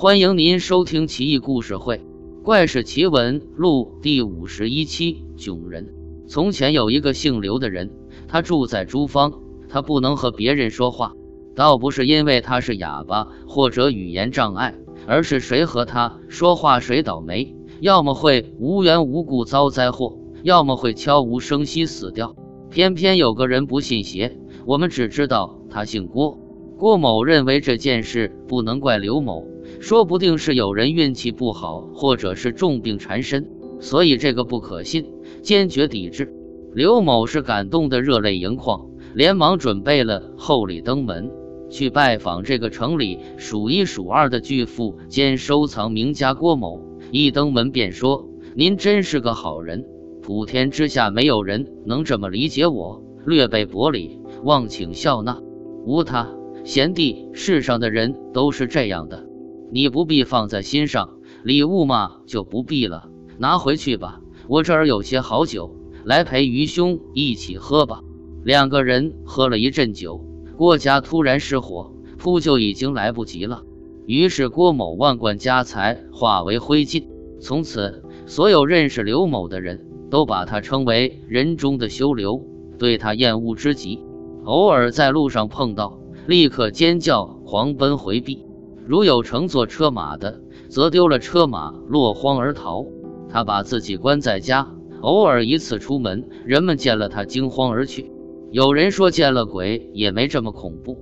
欢迎您收听《奇异故事会·怪事奇闻录》第五十一期。囧人。从前有一个姓刘的人，他住在朱坊，他不能和别人说话，倒不是因为他是哑巴或者语言障碍，而是谁和他说话谁倒霉，要么会无缘无故遭灾祸，要么会悄无声息死掉。偏偏有个人不信邪，我们只知道他姓郭。郭某认为这件事不能怪刘某，说不定是有人运气不好，或者是重病缠身，所以这个不可信，坚决抵制。刘某是感动得热泪盈眶，连忙准备了厚礼登门，去拜访这个城里数一数二的巨富兼收藏名家郭某。一登门便说：“您真是个好人，普天之下没有人能这么理解我，略备薄礼，望请笑纳。”无他。贤弟，世上的人都是这样的，你不必放在心上。礼物嘛，就不必了，拿回去吧。我这儿有些好酒，来陪愚兄一起喝吧。两个人喝了一阵酒，郭家突然失火，扑救已经来不及了。于是郭某万贯家财化为灰烬。从此，所有认识刘某的人都把他称为人中的修流，对他厌恶之极。偶尔在路上碰到。立刻尖叫，狂奔回避。如有乘坐车马的，则丢了车马，落荒而逃。他把自己关在家，偶尔一次出门，人们见了他惊慌而去。有人说见了鬼也没这么恐怖。